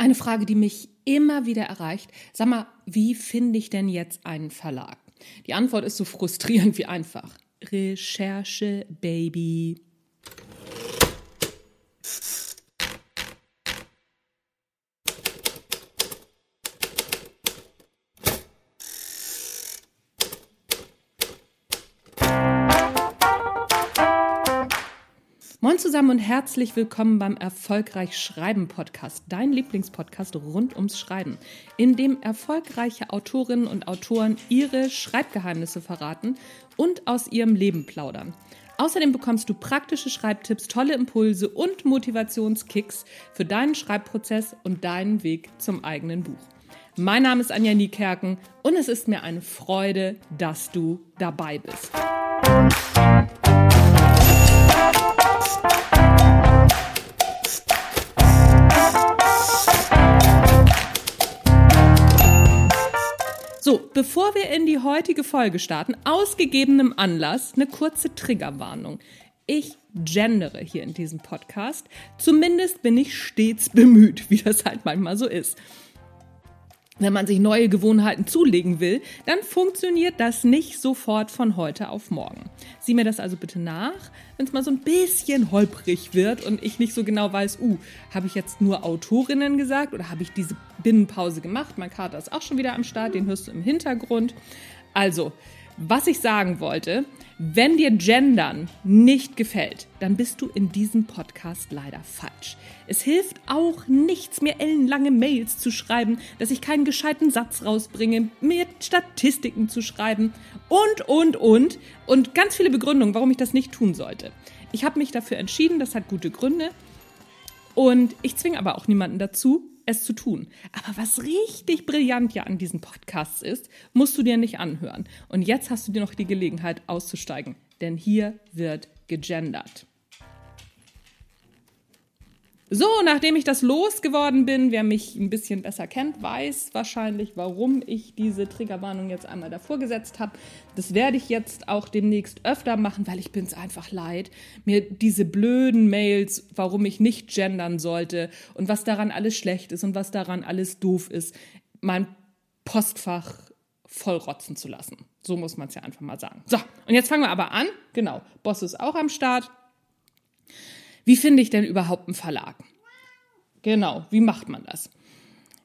Eine Frage, die mich immer wieder erreicht. Sag mal, wie finde ich denn jetzt einen Verlag? Die Antwort ist so frustrierend wie einfach. Recherche, Baby. Moin zusammen und herzlich willkommen beim Erfolgreich Schreiben Podcast, dein Lieblingspodcast rund ums Schreiben, in dem erfolgreiche Autorinnen und Autoren ihre Schreibgeheimnisse verraten und aus ihrem Leben plaudern. Außerdem bekommst du praktische Schreibtipps, tolle Impulse und Motivationskicks für deinen Schreibprozess und deinen Weg zum eigenen Buch. Mein Name ist Anja Niekerken und es ist mir eine Freude, dass du dabei bist. Bevor wir in die heutige Folge starten, aus gegebenem Anlass eine kurze Triggerwarnung. Ich gendere hier in diesem Podcast. Zumindest bin ich stets bemüht, wie das halt manchmal so ist wenn man sich neue Gewohnheiten zulegen will, dann funktioniert das nicht sofort von heute auf morgen. Sieh mir das also bitte nach, wenn es mal so ein bisschen holprig wird und ich nicht so genau weiß, uh, habe ich jetzt nur Autorinnen gesagt oder habe ich diese Binnenpause gemacht? Mein Kater ist auch schon wieder am Start, den hörst du im Hintergrund. Also, was ich sagen wollte, wenn dir Gendern nicht gefällt, dann bist du in diesem Podcast leider falsch. Es hilft auch nichts, mir ellenlange Mails zu schreiben, dass ich keinen gescheiten Satz rausbringe, mir Statistiken zu schreiben und, und, und. Und ganz viele Begründungen, warum ich das nicht tun sollte. Ich habe mich dafür entschieden, das hat gute Gründe. Und ich zwinge aber auch niemanden dazu, es zu tun. Aber was richtig brillant ja an diesen Podcasts ist, musst du dir nicht anhören. Und jetzt hast du dir noch die Gelegenheit auszusteigen, denn hier wird gegendert. So, nachdem ich das losgeworden bin, wer mich ein bisschen besser kennt, weiß wahrscheinlich, warum ich diese Triggerwarnung jetzt einmal davor gesetzt habe. Das werde ich jetzt auch demnächst öfter machen, weil ich bin es einfach leid, mir diese blöden Mails, warum ich nicht gendern sollte und was daran alles schlecht ist und was daran alles doof ist, mein Postfach vollrotzen zu lassen. So muss man es ja einfach mal sagen. So, und jetzt fangen wir aber an. Genau, Boss ist auch am Start. Wie finde ich denn überhaupt einen Verlag? Genau, wie macht man das?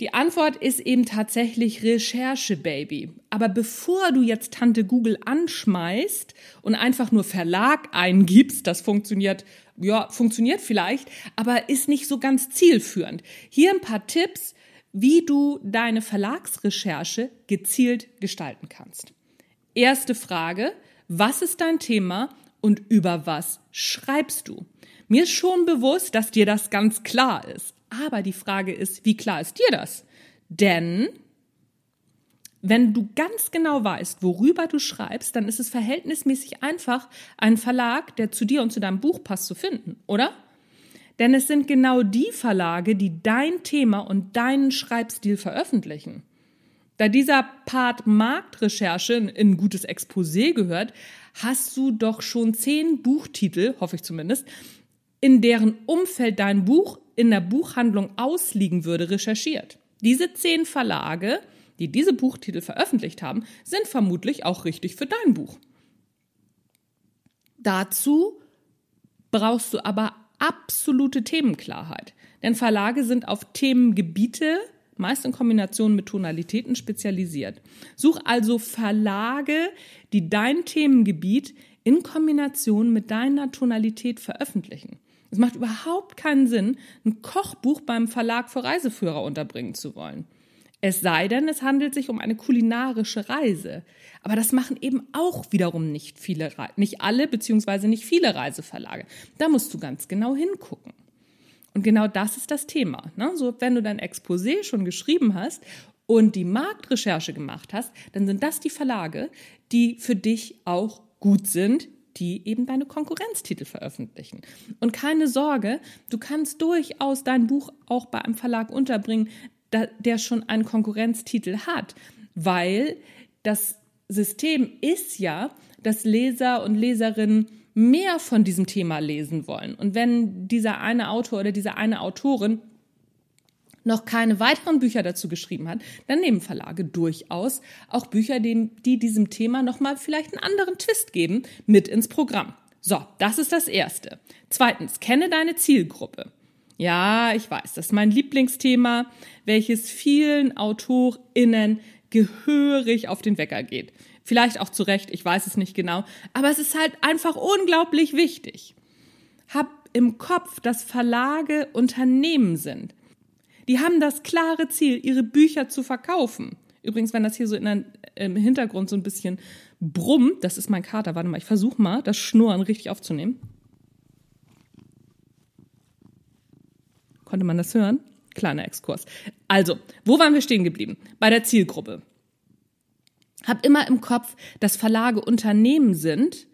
Die Antwort ist eben tatsächlich Recherche, Baby. Aber bevor du jetzt Tante Google anschmeißt und einfach nur Verlag eingibst, das funktioniert, ja, funktioniert vielleicht, aber ist nicht so ganz zielführend. Hier ein paar Tipps, wie du deine Verlagsrecherche gezielt gestalten kannst. Erste Frage, was ist dein Thema und über was schreibst du? Mir ist schon bewusst, dass dir das ganz klar ist. Aber die Frage ist, wie klar ist dir das? Denn wenn du ganz genau weißt, worüber du schreibst, dann ist es verhältnismäßig einfach, einen Verlag, der zu dir und zu deinem Buch passt, zu finden, oder? Denn es sind genau die Verlage, die dein Thema und deinen Schreibstil veröffentlichen. Da dieser Part Marktrecherche in ein gutes Exposé gehört, hast du doch schon zehn Buchtitel, hoffe ich zumindest, in deren Umfeld dein Buch in der Buchhandlung ausliegen würde, recherchiert. Diese zehn Verlage, die diese Buchtitel veröffentlicht haben, sind vermutlich auch richtig für dein Buch. Dazu brauchst du aber absolute Themenklarheit. Denn Verlage sind auf Themengebiete, meist in Kombination mit Tonalitäten, spezialisiert. Such also Verlage, die dein Themengebiet in Kombination mit deiner Tonalität veröffentlichen. Es macht überhaupt keinen Sinn, ein Kochbuch beim Verlag für Reiseführer unterbringen zu wollen. Es sei denn, es handelt sich um eine kulinarische Reise. Aber das machen eben auch wiederum nicht viele, nicht alle beziehungsweise nicht viele Reiseverlage. Da musst du ganz genau hingucken. Und genau das ist das Thema. Ne? So, wenn du dein Exposé schon geschrieben hast und die Marktrecherche gemacht hast, dann sind das die Verlage, die für dich auch gut sind, die eben deine Konkurrenztitel veröffentlichen. Und keine Sorge, du kannst durchaus dein Buch auch bei einem Verlag unterbringen, der schon einen Konkurrenztitel hat, weil das System ist ja, dass Leser und Leserinnen mehr von diesem Thema lesen wollen. Und wenn dieser eine Autor oder diese eine Autorin noch keine weiteren Bücher dazu geschrieben hat, dann nehmen Verlage durchaus auch Bücher, die, die diesem Thema nochmal vielleicht einen anderen Twist geben, mit ins Programm. So, das ist das Erste. Zweitens, kenne deine Zielgruppe. Ja, ich weiß, das ist mein Lieblingsthema, welches vielen AutorInnen gehörig auf den Wecker geht. Vielleicht auch zu Recht, ich weiß es nicht genau, aber es ist halt einfach unglaublich wichtig. Hab im Kopf, dass Verlage Unternehmen sind. Die haben das klare Ziel, ihre Bücher zu verkaufen. Übrigens, wenn das hier so der, im Hintergrund so ein bisschen brummt, das ist mein Kater. Warte mal, ich versuche mal, das Schnurren richtig aufzunehmen. Konnte man das hören? Kleiner Exkurs. Also, wo waren wir stehen geblieben? Bei der Zielgruppe. Hab immer im Kopf, dass Verlage Unternehmen sind,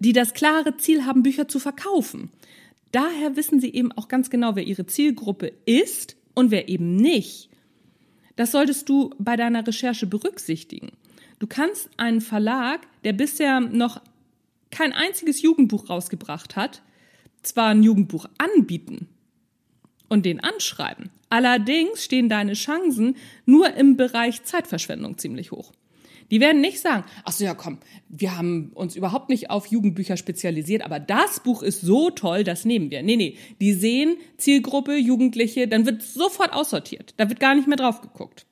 die das klare Ziel haben, Bücher zu verkaufen. Daher wissen sie eben auch ganz genau, wer ihre Zielgruppe ist und wer eben nicht. Das solltest du bei deiner Recherche berücksichtigen. Du kannst einen Verlag, der bisher noch kein einziges Jugendbuch rausgebracht hat, zwar ein Jugendbuch anbieten und den anschreiben. Allerdings stehen deine Chancen nur im Bereich Zeitverschwendung ziemlich hoch. Die werden nicht sagen, ach so, ja, komm, wir haben uns überhaupt nicht auf Jugendbücher spezialisiert, aber das Buch ist so toll, das nehmen wir. Nee, nee, die sehen Zielgruppe, Jugendliche, dann wird sofort aussortiert. Da wird gar nicht mehr drauf geguckt.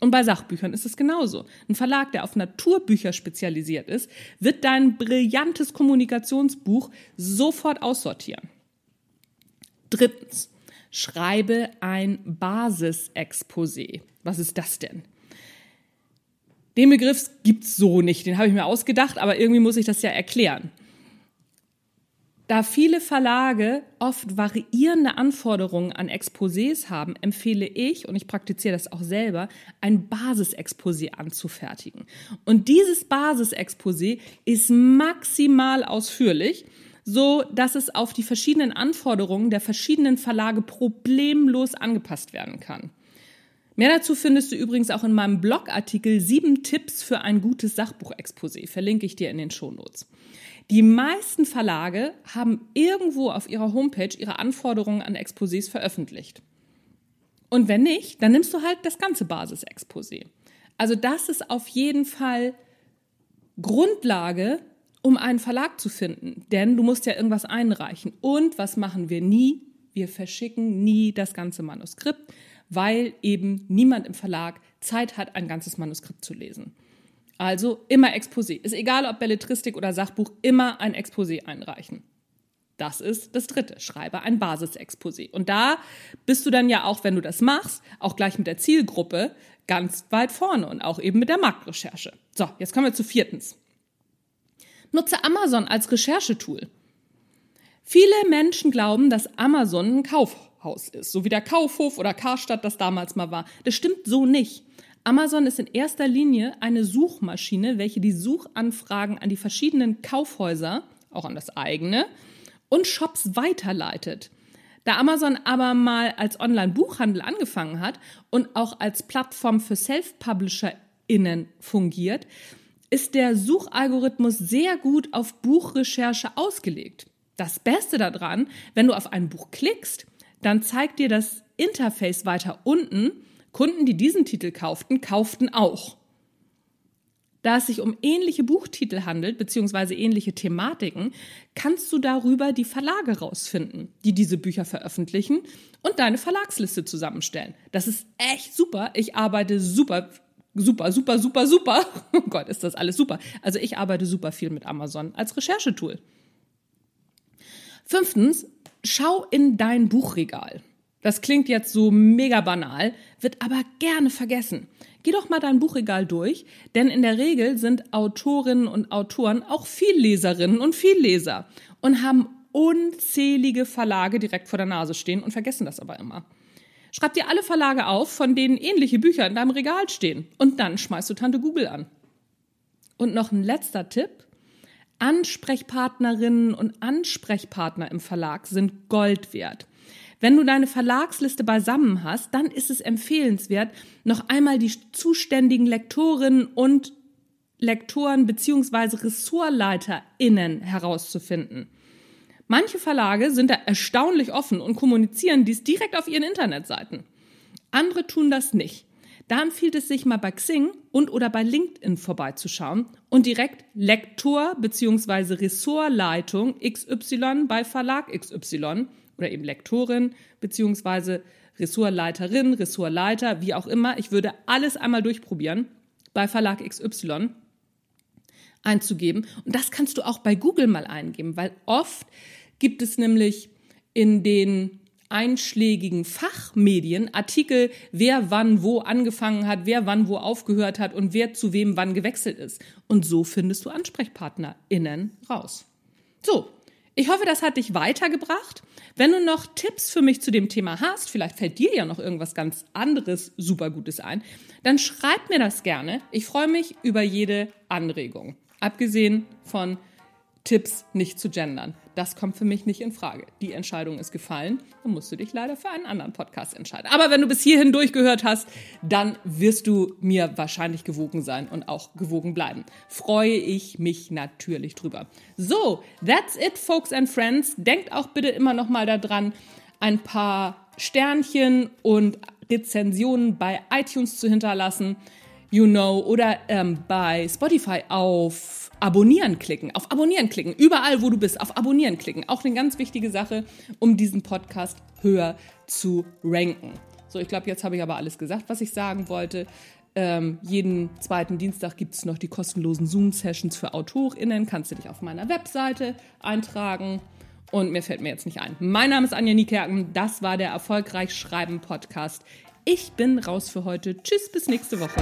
Und bei Sachbüchern ist es genauso. Ein Verlag, der auf Naturbücher spezialisiert ist, wird dein brillantes Kommunikationsbuch sofort aussortieren. Drittens, schreibe ein Basisexposé. Was ist das denn? Den Begriff gibt's so nicht, den habe ich mir ausgedacht, aber irgendwie muss ich das ja erklären. Da viele Verlage oft variierende Anforderungen an Exposés haben, empfehle ich, und ich praktiziere das auch selber, ein Basisexposé anzufertigen. Und dieses Basisexposé ist maximal ausführlich, so dass es auf die verschiedenen Anforderungen der verschiedenen Verlage problemlos angepasst werden kann. Mehr dazu findest du übrigens auch in meinem Blogartikel sieben Tipps für ein gutes Sachbuchexposé. Verlinke ich dir in den Shownotes. Die meisten Verlage haben irgendwo auf ihrer Homepage ihre Anforderungen an Exposés veröffentlicht. Und wenn nicht, dann nimmst du halt das ganze Basisexposé. Also das ist auf jeden Fall Grundlage, um einen Verlag zu finden. Denn du musst ja irgendwas einreichen. Und was machen wir nie? Wir verschicken nie das ganze Manuskript, weil eben niemand im Verlag Zeit hat, ein ganzes Manuskript zu lesen. Also immer Exposé. Ist egal, ob Belletristik oder Sachbuch, immer ein Exposé einreichen. Das ist das dritte. Schreibe ein Basisexposé. Und da bist du dann ja auch, wenn du das machst, auch gleich mit der Zielgruppe ganz weit vorne und auch eben mit der Marktrecherche. So, jetzt kommen wir zu viertens. Nutze Amazon als Recherchetool. Viele Menschen glauben, dass Amazon ein Kaufhaus ist, so wie der Kaufhof oder Karstadt das damals mal war. Das stimmt so nicht. Amazon ist in erster Linie eine Suchmaschine, welche die Suchanfragen an die verschiedenen Kaufhäuser, auch an das eigene, und Shops weiterleitet. Da Amazon aber mal als Online-Buchhandel angefangen hat und auch als Plattform für Self-PublisherInnen fungiert, ist der Suchalgorithmus sehr gut auf Buchrecherche ausgelegt. Das Beste daran, wenn du auf ein Buch klickst, dann zeigt dir das Interface weiter unten, Kunden, die diesen Titel kauften, kauften auch. Da es sich um ähnliche Buchtitel handelt, beziehungsweise ähnliche Thematiken, kannst du darüber die Verlage rausfinden, die diese Bücher veröffentlichen und deine Verlagsliste zusammenstellen. Das ist echt super. Ich arbeite super, super, super, super, super. Oh Gott, ist das alles super. Also ich arbeite super viel mit Amazon als Recherchetool. Fünftens, schau in dein Buchregal. Das klingt jetzt so mega banal, wird aber gerne vergessen. Geh doch mal dein Buchregal durch, denn in der Regel sind Autorinnen und Autoren auch Vielleserinnen und Vielleser und haben unzählige Verlage direkt vor der Nase stehen und vergessen das aber immer. Schreib dir alle Verlage auf, von denen ähnliche Bücher in deinem Regal stehen und dann schmeißt du Tante Google an. Und noch ein letzter Tipp. Ansprechpartnerinnen und Ansprechpartner im Verlag sind Gold wert. Wenn du deine Verlagsliste beisammen hast, dann ist es empfehlenswert, noch einmal die zuständigen Lektorinnen und Lektoren bzw. RessortleiterInnen herauszufinden. Manche Verlage sind da erstaunlich offen und kommunizieren dies direkt auf ihren Internetseiten. Andere tun das nicht. Da empfiehlt es sich mal bei Xing und oder bei LinkedIn vorbeizuschauen und direkt Lektor bzw. Ressortleitung XY bei Verlag XY oder eben Lektorin bzw. Ressortleiterin, Ressortleiter, wie auch immer. Ich würde alles einmal durchprobieren bei Verlag XY einzugeben. Und das kannst du auch bei Google mal eingeben, weil oft gibt es nämlich in den einschlägigen Fachmedien Artikel, wer wann wo angefangen hat, wer wann wo aufgehört hat und wer zu wem wann gewechselt ist. Und so findest du AnsprechpartnerInnen raus. So, ich hoffe, das hat dich weitergebracht. Wenn du noch Tipps für mich zu dem Thema hast, vielleicht fällt dir ja noch irgendwas ganz anderes super Gutes ein, dann schreib mir das gerne. Ich freue mich über jede Anregung. Abgesehen von Tipps nicht zu gendern. Das kommt für mich nicht in Frage. Die Entscheidung ist gefallen. Dann musst du dich leider für einen anderen Podcast entscheiden. Aber wenn du bis hierhin durchgehört hast, dann wirst du mir wahrscheinlich gewogen sein und auch gewogen bleiben. Freue ich mich natürlich drüber. So, that's it, folks and friends. Denkt auch bitte immer noch mal daran, ein paar Sternchen und Rezensionen bei iTunes zu hinterlassen you know, oder ähm, bei Spotify auf Abonnieren klicken, auf Abonnieren klicken, überall, wo du bist, auf Abonnieren klicken. Auch eine ganz wichtige Sache, um diesen Podcast höher zu ranken. So, ich glaube, jetzt habe ich aber alles gesagt, was ich sagen wollte. Ähm, jeden zweiten Dienstag gibt es noch die kostenlosen Zoom-Sessions für AutorInnen. Kannst du dich auf meiner Webseite eintragen. Und mir fällt mir jetzt nicht ein. Mein Name ist Anja Niekerken. Das war der Erfolgreich Schreiben Podcast. Ich bin raus für heute. Tschüss, bis nächste Woche.